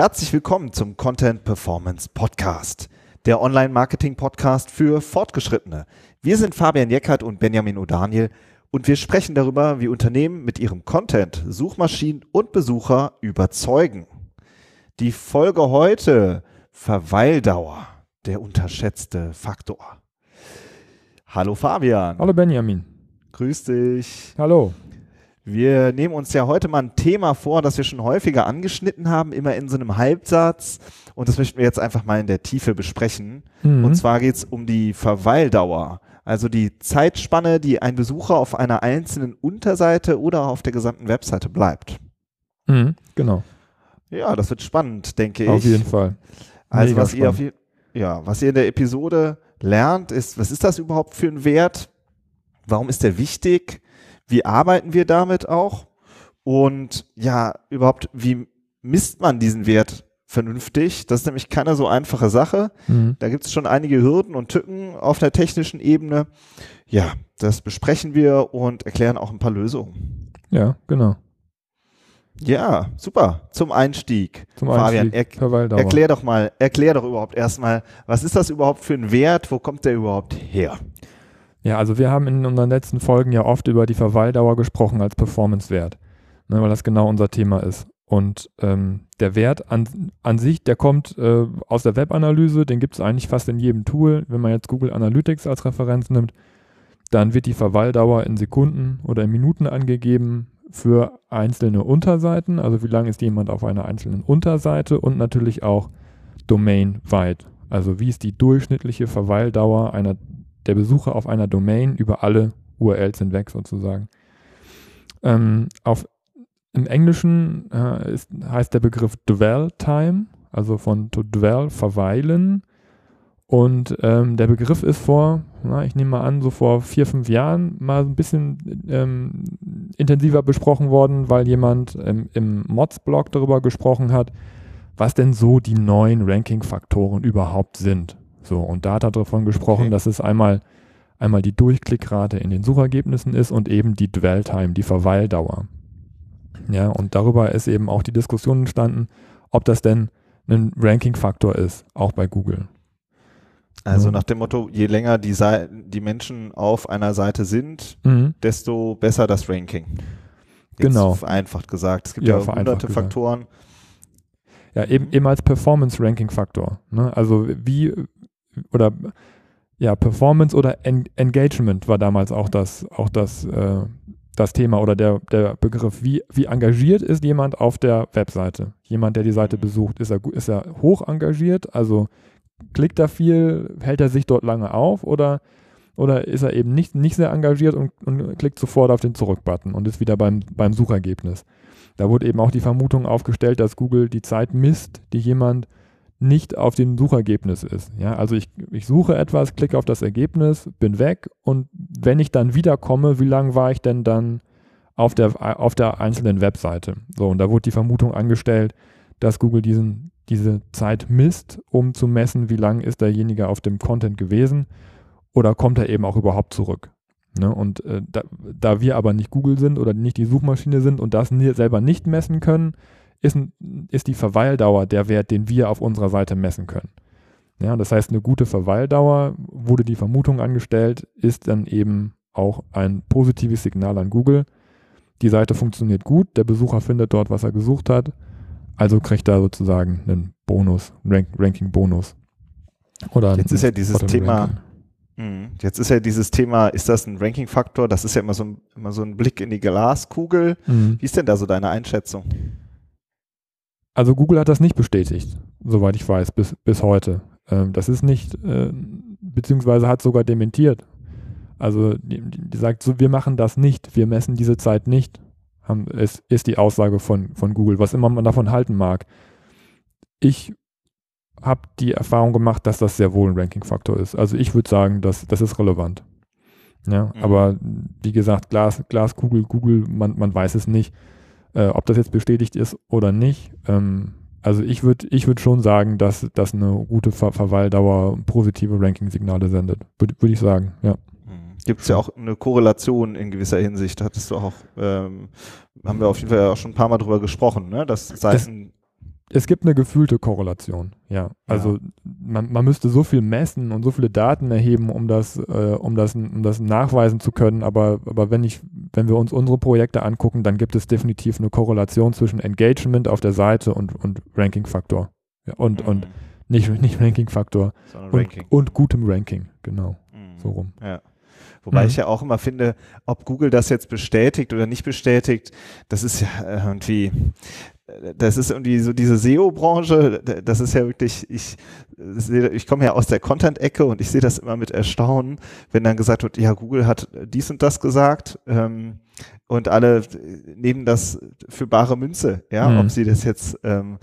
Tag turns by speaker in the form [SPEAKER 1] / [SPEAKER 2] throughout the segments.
[SPEAKER 1] Herzlich willkommen zum Content Performance Podcast, der Online-Marketing-Podcast für Fortgeschrittene. Wir sind Fabian Jeckert und Benjamin O'Daniel und wir sprechen darüber, wie Unternehmen mit ihrem Content Suchmaschinen und Besucher überzeugen. Die Folge heute Verweildauer, der unterschätzte Faktor. Hallo Fabian.
[SPEAKER 2] Hallo Benjamin.
[SPEAKER 1] Grüß dich.
[SPEAKER 2] Hallo.
[SPEAKER 1] Wir nehmen uns ja heute mal ein Thema vor, das wir schon häufiger angeschnitten haben, immer in so einem Halbsatz. Und das möchten wir jetzt einfach mal in der Tiefe besprechen. Mhm. Und zwar geht es um die Verweildauer. Also die Zeitspanne, die ein Besucher auf einer einzelnen Unterseite oder auf der gesamten Webseite bleibt.
[SPEAKER 2] Mhm, genau.
[SPEAKER 1] Ja, das wird spannend, denke
[SPEAKER 2] auf
[SPEAKER 1] ich.
[SPEAKER 2] Auf jeden Fall.
[SPEAKER 1] Also was ihr, auf, ja, was ihr in der Episode lernt, ist, was ist das überhaupt für ein Wert? Warum ist der wichtig? Wie arbeiten wir damit auch? Und ja, überhaupt, wie misst man diesen Wert vernünftig? Das ist nämlich keine so einfache Sache. Mhm. Da gibt es schon einige Hürden und Tücken auf der technischen Ebene. Ja, das besprechen wir und erklären auch ein paar Lösungen.
[SPEAKER 2] Ja, genau.
[SPEAKER 1] Ja, super. Zum Einstieg.
[SPEAKER 2] Zum Fabian,
[SPEAKER 1] Einstieg, er, erklär doch mal, erklär doch überhaupt erstmal, was ist das überhaupt für ein Wert? Wo kommt der überhaupt her?
[SPEAKER 2] Ja, also wir haben in unseren letzten Folgen ja oft über die Verweildauer gesprochen als Performance-Wert, ne, weil das genau unser Thema ist. Und ähm, der Wert an, an sich, der kommt äh, aus der Webanalyse, den gibt es eigentlich fast in jedem Tool. Wenn man jetzt Google Analytics als Referenz nimmt, dann wird die Verweildauer in Sekunden oder in Minuten angegeben für einzelne Unterseiten, also wie lange ist jemand auf einer einzelnen Unterseite und natürlich auch domainweit. Also wie ist die durchschnittliche Verweildauer einer der Besucher auf einer Domain über alle URLs hinweg sozusagen. Ähm, auf, Im Englischen äh, ist, heißt der Begriff Dwell Time, also von to dwell, verweilen. Und ähm, der Begriff ist vor, na, ich nehme mal an, so vor vier, fünf Jahren mal ein bisschen ähm, intensiver besprochen worden, weil jemand ähm, im Mods-Blog darüber gesprochen hat, was denn so die neuen Ranking-Faktoren überhaupt sind. So, und da hat er davon gesprochen, okay. dass es einmal, einmal die Durchklickrate in den Suchergebnissen ist und eben die Dwell-Time, die Verweildauer. Ja, und darüber ist eben auch die Diskussion entstanden, ob das denn ein Ranking-Faktor ist, auch bei Google.
[SPEAKER 1] Also nach dem Motto, je länger die, die Menschen auf einer Seite sind, mhm. desto besser das Ranking.
[SPEAKER 2] Jetzt genau.
[SPEAKER 1] Vereinfacht gesagt. Es gibt ja, ja hunderte gesagt. Faktoren.
[SPEAKER 2] Ja, eben, eben als Performance-Ranking-Faktor. Ne? Also wie, oder ja, Performance oder en Engagement war damals auch das, auch das, äh, das Thema oder der, der Begriff. Wie, wie engagiert ist jemand auf der Webseite? Jemand, der die Seite mhm. besucht, ist er, ist er hoch engagiert? Also klickt er viel, hält er sich dort lange auf oder, oder ist er eben nicht, nicht sehr engagiert und, und klickt sofort auf den Zurück-Button und ist wieder beim, beim Suchergebnis? Da wurde eben auch die Vermutung aufgestellt, dass Google die Zeit misst, die jemand nicht auf dem Suchergebnis ist. Ja, also ich, ich suche etwas, klicke auf das Ergebnis, bin weg und wenn ich dann wiederkomme, wie lange war ich denn dann auf der, auf der einzelnen Webseite? So, und da wurde die Vermutung angestellt, dass Google diesen, diese Zeit misst, um zu messen, wie lange ist derjenige auf dem Content gewesen oder kommt er eben auch überhaupt zurück. Ne? Und äh, da, da wir aber nicht Google sind oder nicht die Suchmaschine sind und das selber nicht messen können, ist, ist die Verweildauer der Wert, den wir auf unserer Seite messen können. Ja, das heißt, eine gute Verweildauer, wurde die Vermutung angestellt, ist dann eben auch ein positives Signal an Google. Die Seite funktioniert gut, der Besucher findet dort, was er gesucht hat, also kriegt er sozusagen einen Bonus, Rank, Ranking-Bonus.
[SPEAKER 1] Oder Jetzt ist ja dieses Thema, hm, Jetzt ist ja dieses Thema, ist das ein Ranking-Faktor? Das ist ja immer so ein, immer so ein Blick in die Glaskugel. Mhm. Wie ist denn da so deine Einschätzung?
[SPEAKER 2] Also Google hat das nicht bestätigt, soweit ich weiß, bis, bis heute. Ähm, das ist nicht, äh, beziehungsweise hat sogar dementiert. Also die, die, sagt so, wir machen das nicht, wir messen diese Zeit nicht, haben, ist, ist die Aussage von, von Google, was immer man davon halten mag. Ich habe die Erfahrung gemacht, dass das sehr wohl ein Ranking-Faktor ist. Also ich würde sagen, dass, das ist relevant. Ja, mhm. aber wie gesagt, Glas, Glaskugel, Google, man, man weiß es nicht. Äh, ob das jetzt bestätigt ist oder nicht, ähm, also ich würde ich würd schon sagen, dass, dass eine gute Ver Verweildauer positive Ranking-Signale sendet. Würde würd ich sagen, ja.
[SPEAKER 1] Mhm. Gibt es ja auch eine Korrelation in gewisser Hinsicht, hattest du auch, ähm, haben wir auf jeden Fall auch schon ein paar Mal drüber gesprochen, ne? dass Seiten
[SPEAKER 2] es gibt eine gefühlte Korrelation, ja. Also ja. Man, man müsste so viel messen und so viele Daten erheben, um das, äh, um das, um das nachweisen zu können. Aber, aber wenn ich, wenn wir uns unsere Projekte angucken, dann gibt es definitiv eine Korrelation zwischen Engagement auf der Seite und, und Ranking-Faktor. Ja, und, mhm. und nicht, nicht Ranking-Faktor und, Ranking. und gutem Ranking, genau. Mhm. So rum.
[SPEAKER 1] Ja. Wobei mhm. ich ja auch immer finde, ob Google das jetzt bestätigt oder nicht bestätigt, das ist ja irgendwie, das ist irgendwie so diese SEO-Branche, das ist ja wirklich, ich, ich komme ja aus der Content-Ecke und ich sehe das immer mit Erstaunen, wenn dann gesagt wird, ja, Google hat dies und das gesagt ähm, und alle nehmen das für bare Münze, ja, mhm. ob sie das jetzt, ähm,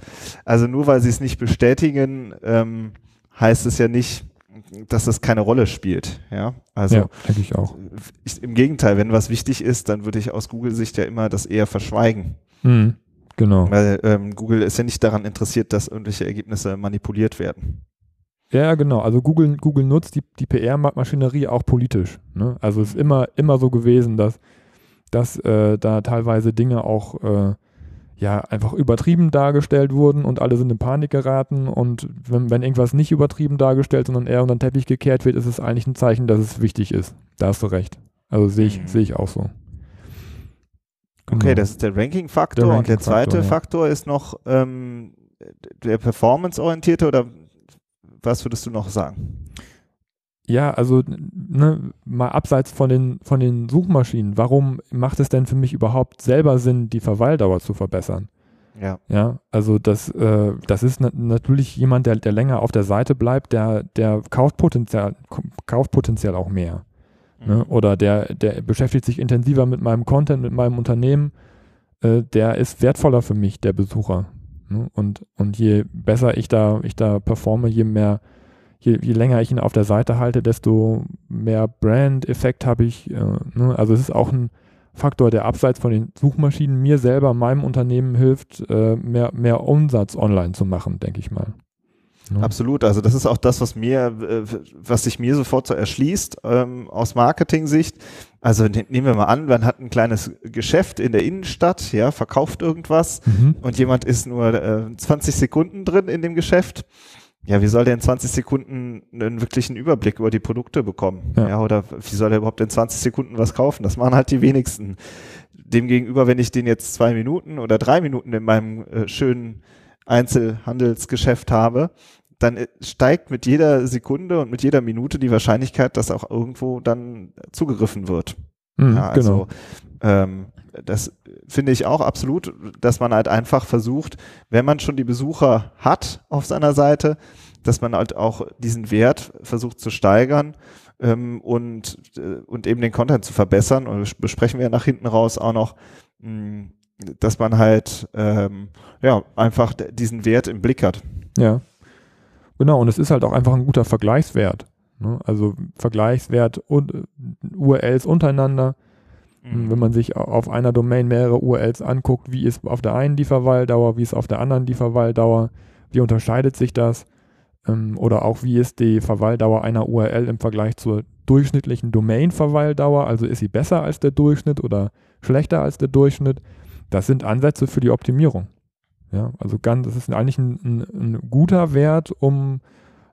[SPEAKER 1] also nur weil sie es nicht bestätigen, ähm, heißt es ja nicht, dass das keine Rolle spielt, ja. Also ja,
[SPEAKER 2] denke ich auch.
[SPEAKER 1] Ich, Im Gegenteil, wenn was wichtig ist, dann würde ich aus Google-Sicht ja immer das eher verschweigen.
[SPEAKER 2] Mhm. Genau.
[SPEAKER 1] Weil ähm, Google ist ja nicht daran interessiert, dass irgendwelche Ergebnisse manipuliert werden.
[SPEAKER 2] Ja, genau. Also Google, Google nutzt die, die PR-Maschinerie auch politisch. Ne? Also es ist immer, immer so gewesen, dass, dass äh, da teilweise Dinge auch äh, ja einfach übertrieben dargestellt wurden und alle sind in Panik geraten. Und wenn, wenn irgendwas nicht übertrieben dargestellt, sondern eher unter den Teppich gekehrt wird, ist es eigentlich ein Zeichen, dass es wichtig ist. Da hast du recht. Also sehe ich, mhm. sehe ich auch so.
[SPEAKER 1] Okay, genau. das ist der Ranking-Faktor. Ranking und der zweite ja. Faktor ist noch ähm, der performance-orientierte oder was würdest du noch sagen?
[SPEAKER 2] Ja, also ne, mal abseits von den, von den Suchmaschinen, warum macht es denn für mich überhaupt selber Sinn, die Verweildauer zu verbessern?
[SPEAKER 1] Ja.
[SPEAKER 2] Ja, also das, äh, das ist na natürlich jemand, der, der länger auf der Seite bleibt, der, der kauft potenziell, kauft potenziell auch mehr. Ne? Mhm. Oder der, der beschäftigt sich intensiver mit meinem Content, mit meinem Unternehmen. Äh, der ist wertvoller für mich, der Besucher. Ne? Und, und je besser ich da, ich da performe, je mehr, je, je länger ich ihn auf der Seite halte, desto mehr Brand-Effekt habe ich. Äh, ne? Also es ist auch ein Faktor, der abseits von den Suchmaschinen mir selber, meinem Unternehmen hilft, äh, mehr, mehr Umsatz online zu machen, denke ich mal.
[SPEAKER 1] Ja. Absolut, also das ist auch das, was mir, äh, was sich mir sofort so erschließt ähm, aus Marketing-Sicht. Also ne, nehmen wir mal an, man hat ein kleines Geschäft in der Innenstadt, ja, verkauft irgendwas mhm. und jemand ist nur äh, 20 Sekunden drin in dem Geschäft. Ja, wie soll der in 20 Sekunden einen wirklichen Überblick über die Produkte bekommen? Ja, ja oder wie soll er überhaupt in 20 Sekunden was kaufen? Das machen halt die wenigsten. Demgegenüber, wenn ich den jetzt zwei Minuten oder drei Minuten in meinem äh, schönen Einzelhandelsgeschäft habe, dann äh, steigt mit jeder Sekunde und mit jeder Minute die Wahrscheinlichkeit, dass auch irgendwo dann zugegriffen wird.
[SPEAKER 2] Mhm, ja, also
[SPEAKER 1] genau. ähm, das finde ich auch absolut, dass man halt einfach versucht, wenn man schon die Besucher hat auf seiner Seite, dass man halt auch diesen Wert versucht zu steigern ähm, und, äh, und eben den Content zu verbessern. Und besprechen wir nach hinten raus auch noch, mh, hm, dass man halt ähm, ja einfach diesen Wert im Blick hat.
[SPEAKER 2] Ja. Genau, und es ist halt auch einfach ein guter Vergleichswert. Ne? Also Vergleichswert und uh, URLs untereinander. Mhm. Wenn man sich auf einer Domain mehrere URLs anguckt, wie ist auf der einen die Verweildauer, wie ist auf der anderen die Verweildauer, wie unterscheidet sich das? Ähm, oder auch wie ist die Verweildauer einer URL im Vergleich zur durchschnittlichen Domain-Verweildauer? Also ist sie besser als der Durchschnitt oder schlechter als der Durchschnitt? Das sind Ansätze für die Optimierung. Ja, also ganz, das ist eigentlich ein, ein, ein, guter Wert, um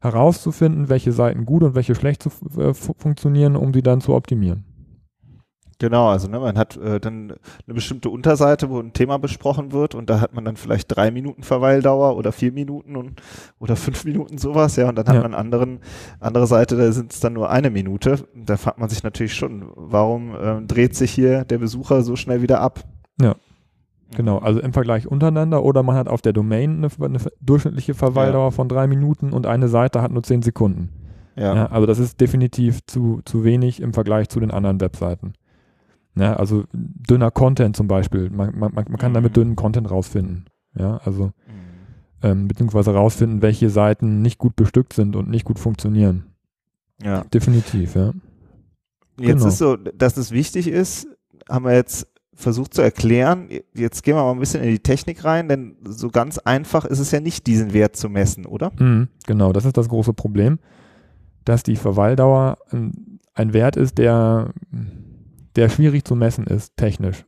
[SPEAKER 2] herauszufinden, welche Seiten gut und welche schlecht zu, äh, funktionieren, um sie dann zu optimieren.
[SPEAKER 1] Genau, also ne, man hat äh, dann eine bestimmte Unterseite, wo ein Thema besprochen wird und da hat man dann vielleicht drei Minuten Verweildauer oder vier Minuten und, oder fünf Minuten sowas, ja, und dann hat ja. man anderen, andere Seite, da sind es dann nur eine Minute. Da fragt man sich natürlich schon, warum äh, dreht sich hier der Besucher so schnell wieder ab?
[SPEAKER 2] Ja. Genau, also im Vergleich untereinander oder man hat auf der Domain eine, eine durchschnittliche Verweildauer ja. von drei Minuten und eine Seite hat nur zehn Sekunden. Ja. ja. Also das ist definitiv zu, zu wenig im Vergleich zu den anderen Webseiten. Ja, also dünner Content zum Beispiel. Man, man, man kann mhm. damit dünnen Content rausfinden. Ja, also mhm. ähm, beziehungsweise rausfinden, welche Seiten nicht gut bestückt sind und nicht gut funktionieren.
[SPEAKER 1] Ja.
[SPEAKER 2] Definitiv, ja.
[SPEAKER 1] Jetzt genau. ist so, dass es wichtig ist, haben wir jetzt versucht zu erklären. Jetzt gehen wir mal ein bisschen in die Technik rein, denn so ganz einfach ist es ja nicht, diesen Wert zu messen, oder?
[SPEAKER 2] Mhm, genau, das ist das große Problem, dass die Verweildauer ein, ein Wert ist, der, der schwierig zu messen ist, technisch.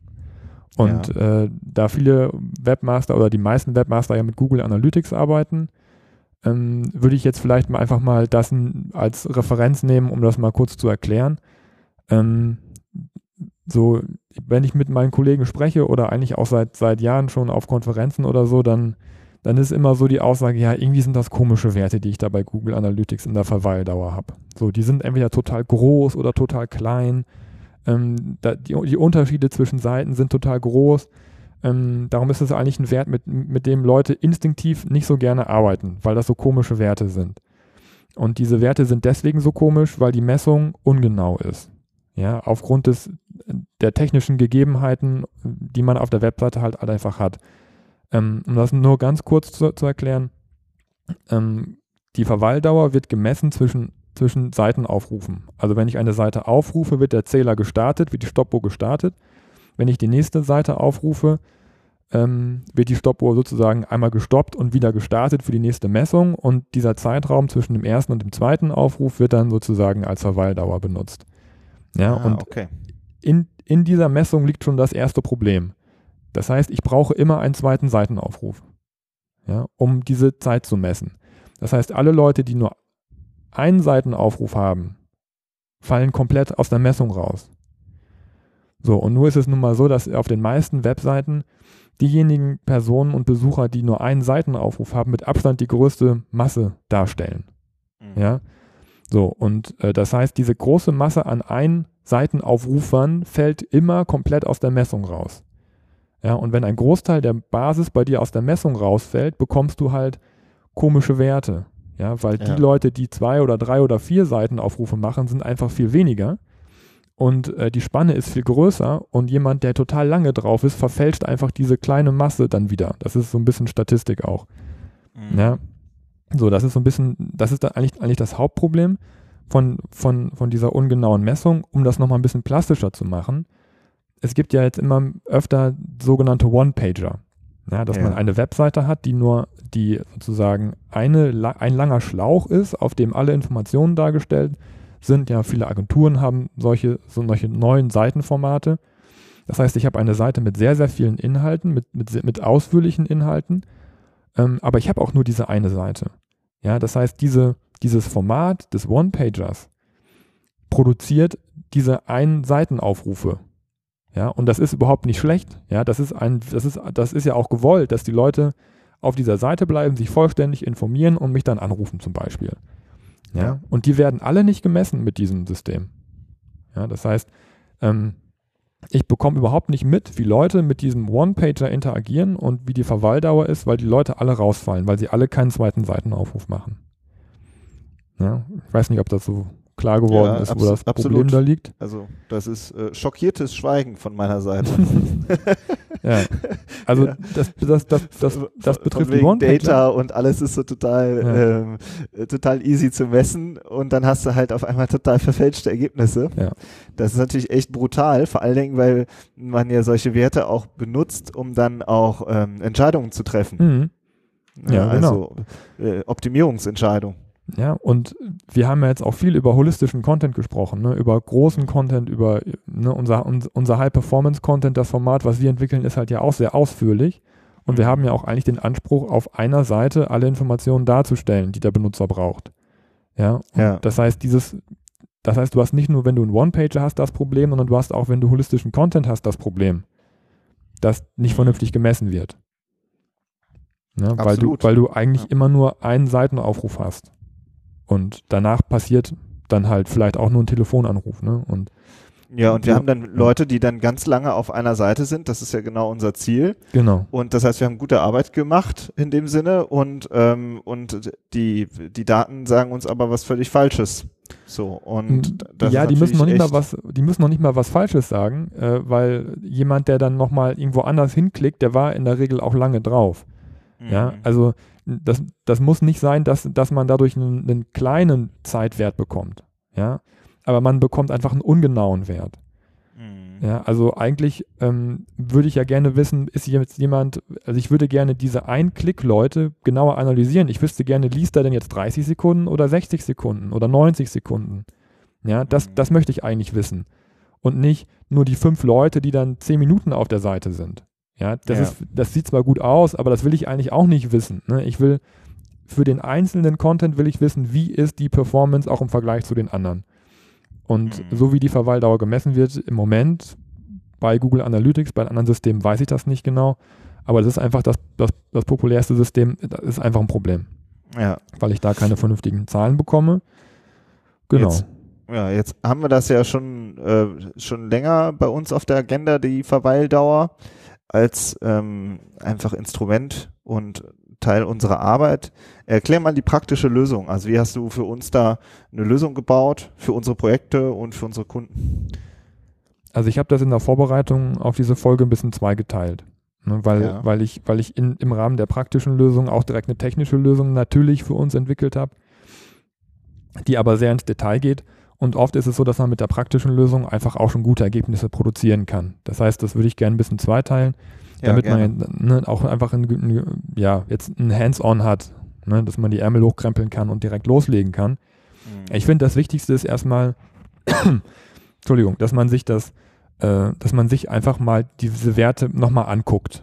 [SPEAKER 2] Und ja. äh, da viele Webmaster oder die meisten Webmaster ja mit Google Analytics arbeiten, ähm, würde ich jetzt vielleicht mal einfach mal das als Referenz nehmen, um das mal kurz zu erklären. Ähm, so, wenn ich mit meinen Kollegen spreche oder eigentlich auch seit, seit Jahren schon auf Konferenzen oder so, dann, dann ist immer so die Aussage, ja, irgendwie sind das komische Werte, die ich da bei Google Analytics in der Verweildauer habe. So, die sind entweder total groß oder total klein. Ähm, da, die, die Unterschiede zwischen Seiten sind total groß. Ähm, darum ist es eigentlich ein Wert, mit, mit dem Leute instinktiv nicht so gerne arbeiten, weil das so komische Werte sind. Und diese Werte sind deswegen so komisch, weil die Messung ungenau ist. Ja, aufgrund des, der technischen Gegebenheiten, die man auf der Webseite halt, halt einfach hat. Ähm, um das nur ganz kurz zu, zu erklären, ähm, die Verweildauer wird gemessen zwischen, zwischen Seitenaufrufen. Also wenn ich eine Seite aufrufe, wird der Zähler gestartet, wird die Stoppuhr gestartet. Wenn ich die nächste Seite aufrufe, ähm, wird die Stoppuhr sozusagen einmal gestoppt und wieder gestartet für die nächste Messung und dieser Zeitraum zwischen dem ersten und dem zweiten Aufruf wird dann sozusagen als Verweildauer benutzt. Ja, ah, und okay. in, in dieser Messung liegt schon das erste Problem. Das heißt, ich brauche immer einen zweiten Seitenaufruf, ja, um diese Zeit zu messen. Das heißt, alle Leute, die nur einen Seitenaufruf haben, fallen komplett aus der Messung raus. So, und nur ist es nun mal so, dass auf den meisten Webseiten diejenigen Personen und Besucher, die nur einen Seitenaufruf haben, mit Abstand die größte Masse darstellen. Mhm. Ja, so, und äh, das heißt, diese große Masse an ein Seitenaufrufern fällt immer komplett aus der Messung raus. Ja, und wenn ein Großteil der Basis bei dir aus der Messung rausfällt, bekommst du halt komische Werte. Ja, weil ja. die Leute, die zwei oder drei oder vier Seitenaufrufe machen, sind einfach viel weniger. Und äh, die Spanne ist viel größer und jemand, der total lange drauf ist, verfälscht einfach diese kleine Masse dann wieder. Das ist so ein bisschen Statistik auch. Mhm. Ja. So, das ist so ein bisschen, das ist da eigentlich, eigentlich das Hauptproblem von, von, von dieser ungenauen Messung, um das nochmal ein bisschen plastischer zu machen. Es gibt ja jetzt immer öfter sogenannte One-Pager. Ja, dass ja. man eine Webseite hat, die nur, die sozusagen eine, ein langer Schlauch ist, auf dem alle Informationen dargestellt sind. Ja, viele Agenturen haben solche, solche neuen Seitenformate. Das heißt, ich habe eine Seite mit sehr, sehr vielen Inhalten, mit, mit, mit ausführlichen Inhalten ähm, aber ich habe auch nur diese eine Seite. Ja, das heißt, diese, dieses Format des One-Pagers produziert diese einen Seitenaufrufe. Ja, und das ist überhaupt nicht schlecht. Ja, das ist ein, das ist, das ist ja auch gewollt, dass die Leute auf dieser Seite bleiben, sich vollständig informieren und mich dann anrufen zum Beispiel. Ja, ja. und die werden alle nicht gemessen mit diesem System. Ja, das heißt, ähm, ich bekomme überhaupt nicht mit, wie Leute mit diesem One-Pager interagieren und wie die Verweildauer ist, weil die Leute alle rausfallen, weil sie alle keinen zweiten Seitenaufruf machen. Ja, ich weiß nicht, ob das so klar geworden ja, ist, wo das Problem da liegt.
[SPEAKER 1] Also das ist äh, schockiertes Schweigen von meiner Seite.
[SPEAKER 2] ja, also ja. Das, das, das, das, das betrifft
[SPEAKER 1] die One Data und alles ist so total, ja. ähm, äh, total easy zu messen und dann hast du halt auf einmal total verfälschte Ergebnisse. Ja. Das ist natürlich echt brutal, vor allen Dingen, weil man ja solche Werte auch benutzt, um dann auch ähm, Entscheidungen zu treffen. Mhm. Ja, also genau. äh, Optimierungsentscheidungen.
[SPEAKER 2] Ja, und wir haben ja jetzt auch viel über holistischen Content gesprochen, ne? über großen Content, über ne, unser, unser High-Performance-Content, das Format, was wir entwickeln, ist halt ja auch sehr ausführlich. Und wir haben ja auch eigentlich den Anspruch, auf einer Seite alle Informationen darzustellen, die der Benutzer braucht. Ja, ja. das heißt, dieses, das heißt, du hast nicht nur, wenn du einen One-Pager hast, das Problem, sondern du hast auch, wenn du holistischen Content hast, das Problem, das nicht mhm. vernünftig gemessen wird. Ne? Weil, du, weil du eigentlich ja. immer nur einen Seitenaufruf hast. Und danach passiert dann halt vielleicht auch nur ein Telefonanruf. Ne? Und
[SPEAKER 1] ja, und wir ja, haben dann Leute, die dann ganz lange auf einer Seite sind. Das ist ja genau unser Ziel.
[SPEAKER 2] Genau.
[SPEAKER 1] Und das heißt, wir haben gute Arbeit gemacht in dem Sinne und, ähm, und die, die Daten sagen uns aber was völlig Falsches. So, und
[SPEAKER 2] das ja, die müssen noch nicht mal was, die müssen noch nicht mal was Falsches sagen, äh, weil jemand, der dann nochmal irgendwo anders hinklickt, der war in der Regel auch lange drauf. Mhm. Ja, also das, das muss nicht sein, dass, dass man dadurch einen, einen kleinen Zeitwert bekommt. Ja, aber man bekommt einfach einen ungenauen Wert. Mhm. Ja, also eigentlich ähm, würde ich ja gerne wissen, ist jetzt jemand, also ich würde gerne diese Ein-Klick-Leute genauer analysieren. Ich wüsste gerne, liest er denn jetzt 30 Sekunden oder 60 Sekunden oder 90 Sekunden? Ja, das, mhm. das möchte ich eigentlich wissen. und nicht nur die fünf Leute, die dann zehn Minuten auf der Seite sind. Ja, das,
[SPEAKER 1] Ja.
[SPEAKER 2] Ist, das sieht zwar gut aus, aber das will ich eigentlich auch nicht wissen. Ne? Ich will für den einzelnen Content will ich wissen, wie ist die Performance auch im Vergleich zu den anderen. Und
[SPEAKER 1] Mhm.
[SPEAKER 2] so wie die Verweildauer gemessen wird im Moment bei Google Analytics, bei anderen Systemen weiß ich das nicht genau, aber das ist einfach das, das, das populärste System, das ist einfach ein Problem,
[SPEAKER 1] Ja.
[SPEAKER 2] weil ich da keine vernünftigen Zahlen bekomme. Genau.
[SPEAKER 1] Jetzt, ja, jetzt haben wir das ja schon, äh, schon länger bei uns auf der Agenda, die Verweildauer, als ähm, einfach Instrument und Teil unserer Arbeit. Erklär mal die praktische Lösung. Also wie hast du für uns da eine Lösung gebaut für unsere Projekte und für unsere Kunden?
[SPEAKER 2] Also ich habe das in der Vorbereitung auf diese Folge ein bisschen zweigeteilt. Ne, weil,
[SPEAKER 1] Ja.
[SPEAKER 2] weil ich, weil ich in, im Rahmen der praktischen Lösung auch direkt eine technische Lösung natürlich für uns entwickelt habe, die aber sehr ins Detail geht. Und oft ist es so, dass man mit der praktischen Lösung einfach auch schon gute Ergebnisse produzieren kann. Das heißt, das würde ich gerne ein bisschen zweiteilen, damit
[SPEAKER 1] gerne.
[SPEAKER 2] man ne, auch einfach ein, ein, ja, jetzt ein Hands-on hat, ne, dass man die Ärmel hochkrempeln kann und direkt loslegen kann.
[SPEAKER 1] Mhm.
[SPEAKER 2] Ich finde, das Wichtigste ist erstmal, Entschuldigung, dass man sich das, äh, dass man sich einfach mal diese Werte nochmal anguckt.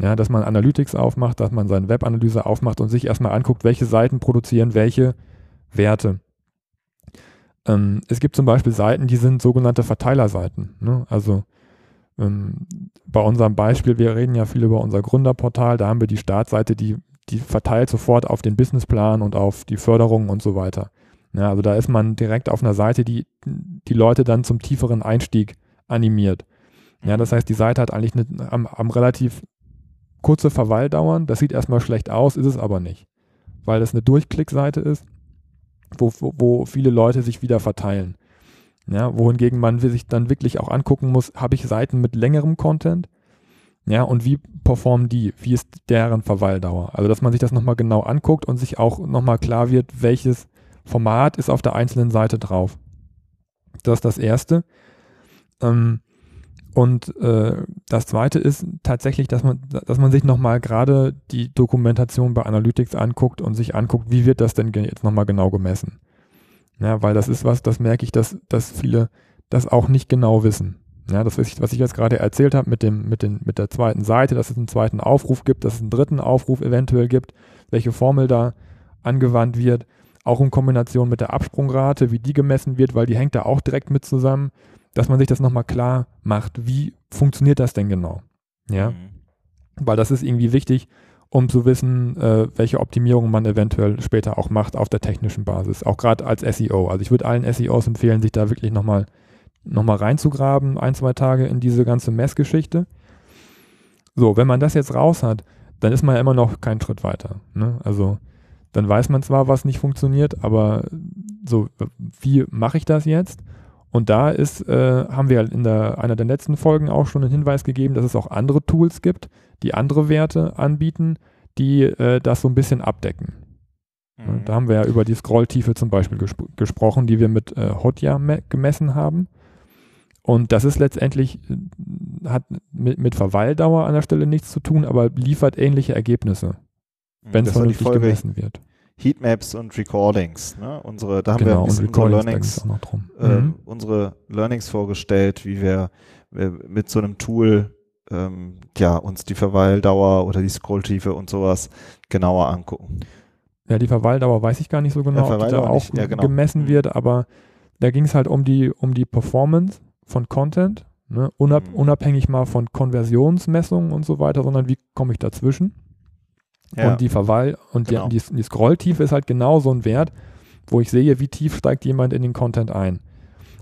[SPEAKER 2] Ja, dass man Analytics aufmacht, dass man seine Webanalyse aufmacht und sich erstmal anguckt, welche Seiten produzieren welche Werte. Ähm, es gibt zum Beispiel Seiten, die sind sogenannte Verteilerseiten. Ne? Also ähm, bei unserem Beispiel, wir reden ja viel über unser Gründerportal, da haben wir die Startseite, die, die verteilt sofort auf den Businessplan und auf die Förderung und so weiter. Ja, also da ist man direkt auf einer Seite, die die Leute dann zum tieferen Einstieg animiert. Ja, das heißt, die Seite hat eigentlich eine, am, am relativ kurze Verweildauern. Das sieht erstmal schlecht aus, ist es aber nicht. Weil das eine Durchklickseite ist, wo, wo, viele Leute sich wieder verteilen. Ja, wohingegen man sich dann wirklich auch angucken muss, habe ich Seiten mit längerem Content? Ja, und wie performen die? Wie ist deren Verweildauer? Also, dass man sich das nochmal genau anguckt und sich auch nochmal klar wird, welches Format ist auf der einzelnen Seite drauf. Das ist das Erste. Ähm, und äh, das Zweite ist tatsächlich, dass man, dass man sich nochmal gerade die Dokumentation bei Analytics anguckt und sich anguckt, wie wird das denn jetzt nochmal genau gemessen. Ja, weil das ist was, das merke ich, dass, dass viele das auch nicht genau wissen. Ja, das, was ich, was ich jetzt gerade erzählt habe mit, dem, mit, den, mit der zweiten Seite, dass es einen zweiten Aufruf gibt, dass es einen dritten Aufruf eventuell gibt, welche Formel da angewandt wird, auch in Kombination mit der Absprungrate, wie die gemessen wird, weil die hängt da auch direkt mit zusammen, dass man sich das nochmal klar macht, wie funktioniert das denn genau? Ja,
[SPEAKER 1] Mhm.
[SPEAKER 2] weil das ist irgendwie wichtig, um zu wissen, äh, welche Optimierungen man eventuell später auch macht auf der technischen Basis, auch gerade als SEO. Also ich würde allen SEOs empfehlen, sich da wirklich nochmal noch mal reinzugraben, ein, zwei Tage in diese ganze Messgeschichte. So, wenn man das jetzt raus hat, dann ist man ja immer noch keinen Schritt weiter. Ne? Also dann weiß man zwar, was nicht funktioniert, aber so, wie mache ich das jetzt? Und da ist, äh, haben wir in der, einer der letzten Folgen auch schon einen Hinweis gegeben, dass es auch andere Tools gibt, die andere Werte anbieten, die äh, das so ein bisschen abdecken.
[SPEAKER 1] Mhm.
[SPEAKER 2] Da haben wir ja über die Scrolltiefe zum Beispiel gespr gesprochen, die wir mit äh, Hotjar me- gemessen haben. Und das ist letztendlich, äh, hat mit, mit Verweildauer an der Stelle nichts zu tun, aber liefert ähnliche Ergebnisse, wenn es vernünftig gemessen wird.
[SPEAKER 1] Heatmaps und Recordings. Ne? Unsere, da haben wir
[SPEAKER 2] Genau,
[SPEAKER 1] ein
[SPEAKER 2] und
[SPEAKER 1] bisschen unsere Learnings äh,
[SPEAKER 2] Mhm.
[SPEAKER 1] unsere Learnings vorgestellt, wie wir äh, mit so einem Tool ähm, ja, uns die Verweildauer oder die Scrolltiefe und sowas genauer angucken.
[SPEAKER 2] Ja, die Verweildauer weiß ich gar nicht so genau, ob die da auch
[SPEAKER 1] ja, genau.
[SPEAKER 2] gemessen
[SPEAKER 1] Mhm.
[SPEAKER 2] wird, aber da ging es halt um die, um die Performance von Content, ne? Unab
[SPEAKER 1] Mhm.
[SPEAKER 2] unabhängig mal von Konversionsmessungen und so weiter, sondern wie komme ich dazwischen?
[SPEAKER 1] Ja.
[SPEAKER 2] Und die Verweil und
[SPEAKER 1] Genau.
[SPEAKER 2] die, die, Scrolltiefe ist halt genau so ein Wert, wo ich sehe, wie tief steigt jemand in den Content ein.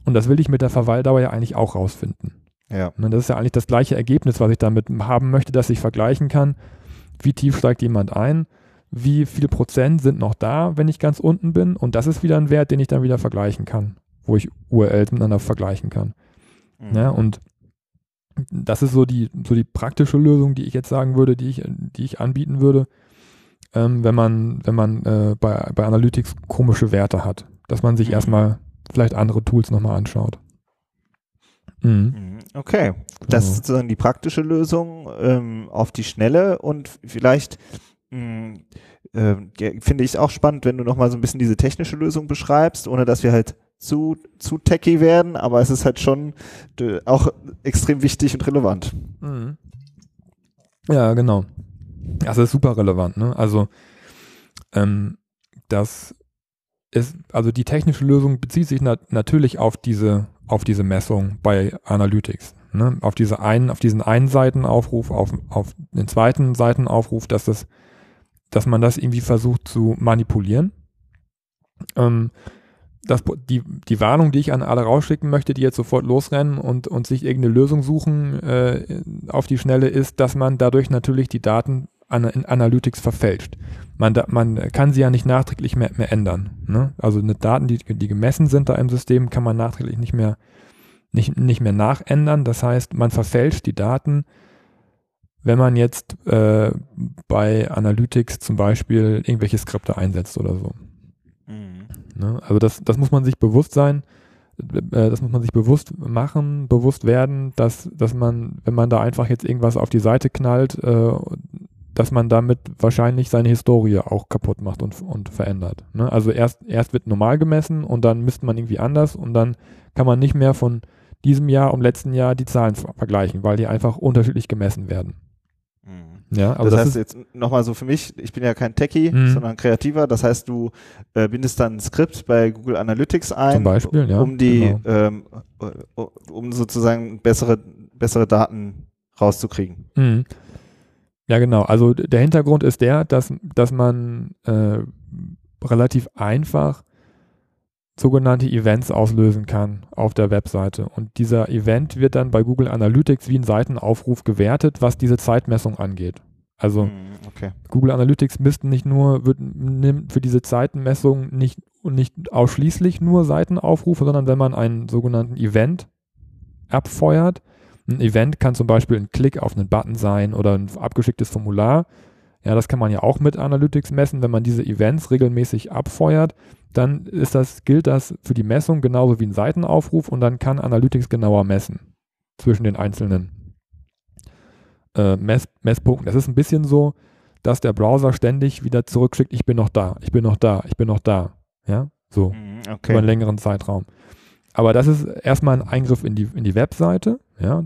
[SPEAKER 2] Und das will ich mit der Verweildauer ja eigentlich auch rausfinden.
[SPEAKER 1] ja.
[SPEAKER 2] Ne, Das ist ja eigentlich das gleiche Ergebnis, was ich damit haben möchte, dass ich vergleichen kann, wie tief steigt jemand ein, wie viel Prozent sind noch da, wenn ich ganz unten bin. Und das ist wieder ein Wert, den ich dann wieder vergleichen kann, wo ich URLs miteinander vergleichen kann.
[SPEAKER 1] Mhm.
[SPEAKER 2] Ja, und das ist so die, so die praktische Lösung, die ich jetzt sagen würde, die ich, die ich anbieten würde, ähm, wenn man, wenn man äh, bei, bei Analytics komische Werte hat, dass man sich
[SPEAKER 1] Mhm.
[SPEAKER 2] erstmal vielleicht andere Tools nochmal anschaut. Mhm.
[SPEAKER 1] Mhm. Okay, das ist sozusagen die praktische Lösung ähm, auf die Schnelle und vielleicht mh, ähm, ja, finde ich es auch spannend, wenn du nochmal so ein bisschen diese technische Lösung beschreibst, ohne dass wir halt zu, zu techy werden, aber es ist halt schon äh, auch extrem wichtig und relevant. Mhm.
[SPEAKER 2] Ja, genau. Das ist super relevant, ne? Also, ähm, das ist, also die technische Lösung bezieht sich nat natürlich auf diese, auf diese Messung bei Analytics. Ne? Auf diese einen, auf diesen einen Seitenaufruf, auf, auf den zweiten Seitenaufruf, dass das, dass man das irgendwie versucht zu manipulieren. Ähm, das, die, die Warnung, die ich an alle rausschicken möchte, die jetzt sofort losrennen und, und sich irgendeine Lösung suchen äh, auf die Schnelle, ist, dass man dadurch natürlich die Daten an, in Analytics verfälscht. Man, da, man kann sie ja nicht nachträglich mehr, mehr ändern. Ne? Also eine Daten, die, die gemessen sind da im System, kann man nachträglich nicht mehr, nicht, nicht mehr nachändern. Das heißt, man verfälscht die Daten, wenn man jetzt äh, bei Analytics zum Beispiel irgendwelche Skripte einsetzt oder so. Ne? Also das, das muss man sich bewusst sein, äh, das muss man sich bewusst machen, bewusst werden, dass, dass man, wenn man da einfach jetzt irgendwas auf die Seite knallt, äh, dass man damit wahrscheinlich seine Historie auch kaputt macht und, und verändert. Ne? Also erst, erst wird normal gemessen und dann misst man irgendwie anders und dann kann man nicht mehr von diesem Jahr und letzten Jahr die Zahlen vergleichen, weil die einfach unterschiedlich gemessen werden.
[SPEAKER 1] Ja, aber das, das heißt jetzt nochmal so für mich, ich bin ja kein Techie, mhm. sondern Kreativer. Das heißt, du äh, bindest dann ein Skript bei Google Analytics ein,
[SPEAKER 2] Zum Beispiel, ja,
[SPEAKER 1] um die, genau. ähm, äh, um sozusagen bessere, bessere Daten rauszukriegen.
[SPEAKER 2] Mhm. Ja, genau. Also der Hintergrund ist der, dass, dass man äh, relativ einfach sogenannte Events auslösen kann auf der Webseite. Und dieser Event wird dann bei Google Analytics wie ein Seitenaufruf gewertet, was diese Zeitmessung angeht. Also hm, okay. Google Analytics misst nicht nur, wird, nimmt für diese Zeitenmessung nicht, nicht ausschließlich nur Seitenaufrufe, sondern wenn man einen sogenannten Event abfeuert, ein Event kann zum Beispiel ein Klick auf einen Button sein oder ein abgeschicktes Formular. Ja, das kann man ja auch mit Analytics messen. Wenn man diese Events regelmäßig abfeuert, dann ist das, gilt das für die Messung genauso wie ein Seitenaufruf und dann kann Analytics genauer messen zwischen den einzelnen äh, Mess, Messpunkten. Es ist ein bisschen so, dass der Browser ständig wieder zurückschickt, ich bin noch da, ich bin noch da, ich bin noch da. Ja, so
[SPEAKER 1] mhm, okay.
[SPEAKER 2] über einen längeren Zeitraum. Aber das ist erstmal ein Eingriff in die, in die Webseite, ja,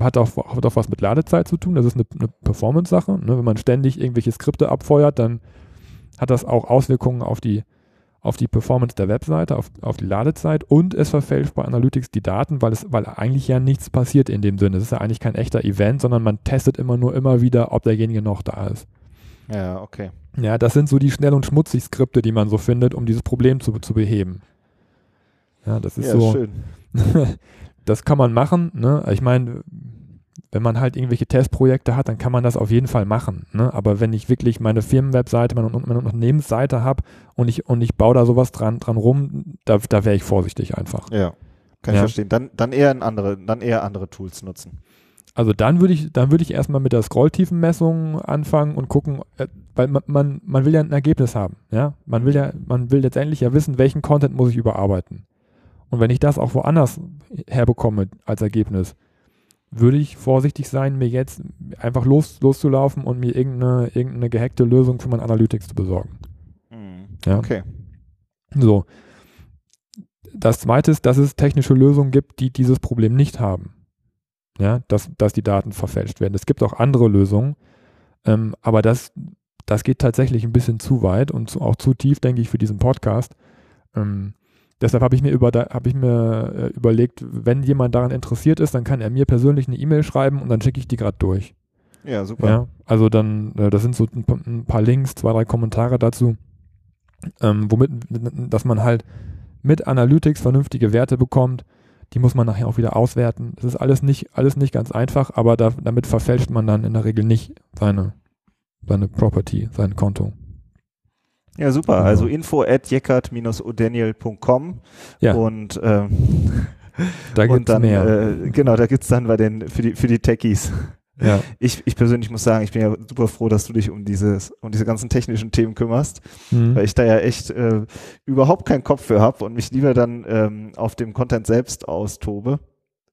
[SPEAKER 2] hat auch, hat auch was mit Ladezeit zu tun, das ist eine, eine Performance-Sache. Ne? Wenn man ständig irgendwelche Skripte abfeuert, dann hat das auch Auswirkungen auf die, auf die Performance der Webseite, auf, auf die Ladezeit und es verfälscht bei Analytics die Daten, weil es, weil eigentlich ja nichts passiert in dem Sinne. Es ist ja eigentlich kein echter Event, sondern man testet immer nur immer wieder, ob derjenige noch da ist.
[SPEAKER 1] Ja, okay.
[SPEAKER 2] Ja, das sind so die schnell und schmutzig Skripte, die man so findet, um dieses Problem zu, zu beheben. Ja, das ist ja, so. Schön. das kann man machen. Ne? Ich meine, wenn man halt irgendwelche Testprojekte hat, dann kann man das auf jeden Fall machen. Ne? Aber wenn ich wirklich meine Firmenwebseite, meine, meine Unternehmensseite habe und ich, und ich baue da sowas dran, dran rum, da, da wäre ich vorsichtig einfach.
[SPEAKER 1] Ja, kann ja. ich verstehen. Dann, dann, eher andere, dann eher andere Tools nutzen.
[SPEAKER 2] Also dann würde ich, dann würde ich erstmal mit der Scrolltiefenmessung anfangen und gucken, äh, weil man, man, man will ja ein Ergebnis haben. Ja? Man will ja, man will letztendlich ja wissen, welchen Content muss ich überarbeiten. Und wenn ich das auch woanders herbekomme als Ergebnis, würde ich vorsichtig sein, mir jetzt einfach los, loszulaufen und mir irgendeine, irgendeine gehackte Lösung für mein Analytics zu besorgen.
[SPEAKER 1] Mhm. Ja? Okay.
[SPEAKER 2] So. Das zweite ist, dass es technische Lösungen gibt, die dieses Problem nicht haben. Ja, dass, dass die Daten verfälscht werden. Es gibt auch andere Lösungen, ähm, aber das, das geht tatsächlich ein bisschen zu weit und zu, auch zu tief, denke ich, für diesen Podcast. Ähm, Deshalb habe ich mir, über, hab ich mir äh, überlegt, wenn jemand daran interessiert ist, dann kann er mir persönlich eine E-Mail schreiben und dann schicke ich die gerade durch.
[SPEAKER 1] Ja, super.
[SPEAKER 2] Ja, also dann, äh, das sind so ein, ein, paar Links, zwei, drei Kommentare dazu, ähm, womit, dass man halt mit Analytics vernünftige Werte bekommt. Die muss man nachher auch wieder auswerten. Das ist alles nicht, alles nicht ganz einfach, aber da, damit verfälscht man dann in der Regel nicht seine, seine Property, sein Konto.
[SPEAKER 1] Ja, super. Genau. Also info at jeckert-odaniel.com
[SPEAKER 2] ja.
[SPEAKER 1] und ähm,
[SPEAKER 2] da gibt's
[SPEAKER 1] dann,
[SPEAKER 2] mehr.
[SPEAKER 1] Äh, genau, da gibt's dann bei den für die für die Techies.
[SPEAKER 2] Ja.
[SPEAKER 1] Ich, ich persönlich muss sagen, ich bin ja super froh, dass du dich um dieses um diese ganzen technischen Themen kümmerst, mhm. weil ich da ja echt äh, überhaupt keinen Kopf für habe und mich lieber dann ähm, auf dem Content selbst austobe.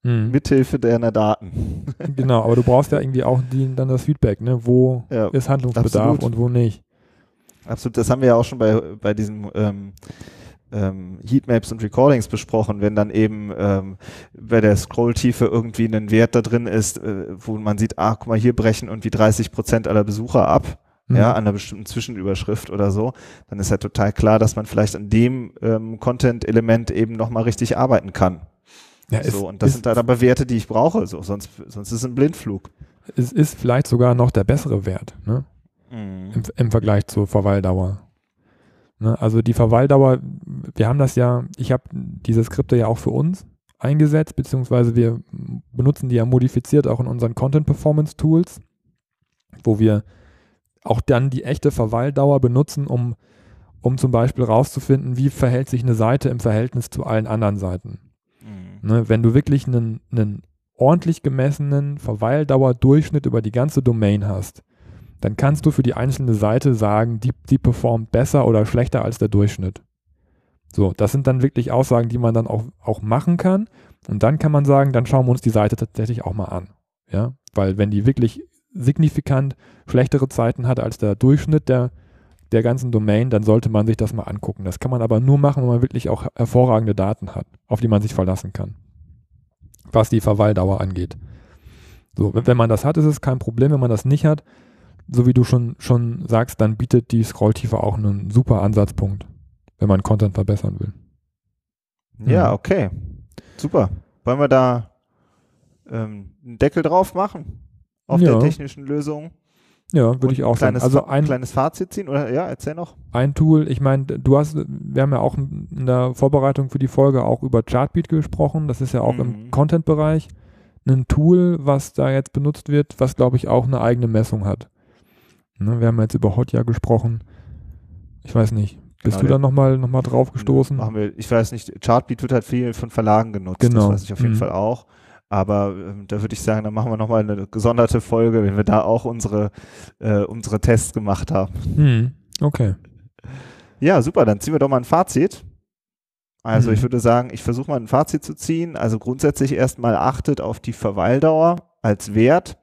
[SPEAKER 1] Mhm. Mithilfe deiner Daten.
[SPEAKER 2] genau, aber du brauchst ja irgendwie auch die, dann das Feedback, ne? Wo ja, ist Handlungsbedarf absolut. und wo nicht.
[SPEAKER 1] Absolut, das haben wir ja auch schon bei, bei diesem ähm, ähm, Heatmaps und Recordings besprochen, wenn dann eben ähm, bei der Scrolltiefe irgendwie ein Wert da drin ist, äh, wo man sieht, ah, guck mal, hier brechen irgendwie 30 Prozent aller Besucher ab, mhm. ja, an einer bestimmten Zwischenüberschrift oder so, dann ist ja total klar, dass man vielleicht an dem ähm, Content-Element eben nochmal richtig arbeiten kann. Ja, so, und das sind dann aber Werte, die ich brauche, so, sonst, sonst ist es ein Blindflug.
[SPEAKER 2] Es ist vielleicht sogar noch der bessere Wert, ne? Mhm. Im, Im Vergleich zur Verweildauer. Ne? Also die Verweildauer, wir haben das ja, ich habe diese Skripte ja auch für uns eingesetzt, beziehungsweise wir benutzen die ja modifiziert auch in unseren Content Performance Tools, wo wir auch dann die echte Verweildauer benutzen, um, um zum Beispiel rauszufinden, wie verhält sich eine Seite im Verhältnis zu allen anderen Seiten. Mhm. Ne? Wenn du wirklich einen, einen ordentlich gemessenen Verweildauerdurchschnitt über die ganze Domain hast, dann kannst du für die einzelne Seite sagen, die, die performt besser oder schlechter als der Durchschnitt. So, das sind dann wirklich Aussagen, die man dann auch, auch machen kann. Und dann kann man sagen, dann schauen wir uns die Seite tatsächlich auch mal an. Ja, weil wenn die wirklich signifikant schlechtere Zeiten hat als der Durchschnitt der, der ganzen Domain, dann sollte man sich das mal angucken. Das kann man aber nur machen, wenn man wirklich auch hervorragende Daten hat, auf die man sich verlassen kann. Was die Verweildauer angeht. So, wenn man das hat, ist es kein Problem. Wenn man das nicht hat, so wie du schon, schon sagst, dann bietet die Scrolltiefe auch einen super Ansatzpunkt, wenn man Content verbessern will.
[SPEAKER 1] Ja, mhm. okay. Super. Wollen wir da ähm, einen Deckel drauf machen? Auf ja. der technischen Lösung?
[SPEAKER 2] Ja, würde ich auch
[SPEAKER 1] sagen.
[SPEAKER 2] Also
[SPEAKER 1] ein kleines Fazit ziehen oder ja, erzähl noch.
[SPEAKER 2] Ein Tool, ich meine, du hast, wir haben ja auch in der Vorbereitung für die Folge auch über Chartbeat gesprochen. Das ist ja auch mhm. im Content-Bereich ein Tool, was da jetzt benutzt wird, was glaube ich auch eine eigene Messung hat. Ne, wir haben jetzt über Hotja gesprochen. Ich weiß nicht. Bist genau, du da nochmal noch mal drauf gestoßen?
[SPEAKER 1] Machen wir, ich weiß nicht, Chartbeat wird halt viel von Verlagen genutzt. Genau. Das weiß ich auf jeden mhm. Fall auch. Aber äh, da würde ich sagen, dann machen wir nochmal eine gesonderte Folge, wenn wir da auch unsere, äh, unsere Tests gemacht haben.
[SPEAKER 2] Mhm. Okay.
[SPEAKER 1] Ja, super. Dann ziehen wir doch mal ein Fazit. Also mhm. ich würde sagen, ich versuche mal ein Fazit zu ziehen. Also grundsätzlich erstmal achtet auf die Verweildauer als Wert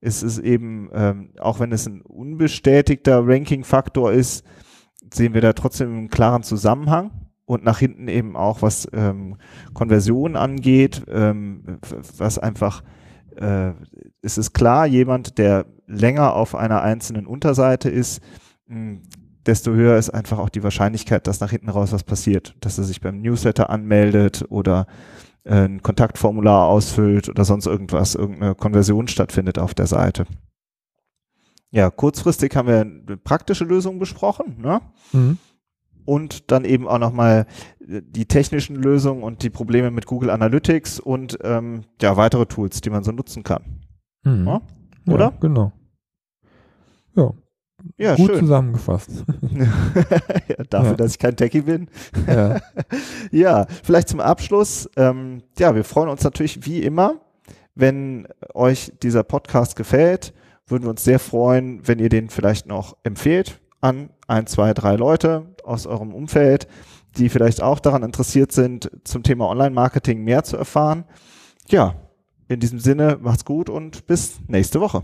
[SPEAKER 1] ist es eben, ähm, auch wenn es ein unbestätigter Ranking-Faktor ist, sehen wir da trotzdem einen klaren Zusammenhang und nach hinten eben auch, was ähm, Konversion angeht, ähm, was einfach, äh, ist es klar, jemand, der länger auf einer einzelnen Unterseite ist, mh, desto höher ist einfach auch die Wahrscheinlichkeit, dass nach hinten raus was passiert, dass er sich beim Newsletter anmeldet oder ein Kontaktformular ausfüllt oder sonst irgendwas, irgendeine Konversion stattfindet auf der Seite. Ja, kurzfristig haben wir eine praktische Lösung besprochen, ne? Mhm. Und dann eben auch nochmal die technischen Lösungen und die Probleme mit Google Analytics und ähm, ja, weitere Tools, die man so nutzen kann.
[SPEAKER 2] Mhm. Ja? Oder? Ja, genau. Ja, ja, Gut schön. zusammengefasst.
[SPEAKER 1] ja, dafür, ja. dass ich kein Techie bin. Ja, ja vielleicht zum Abschluss. Ähm, ja, wir freuen uns natürlich wie immer, wenn euch dieser Podcast gefällt. Würden wir uns sehr freuen, wenn ihr den vielleicht noch empfehlt an ein, zwei, drei Leute aus eurem Umfeld, die vielleicht auch daran interessiert sind, zum Thema Online-Marketing mehr zu erfahren. Ja, in diesem Sinne, macht's gut und bis nächste Woche.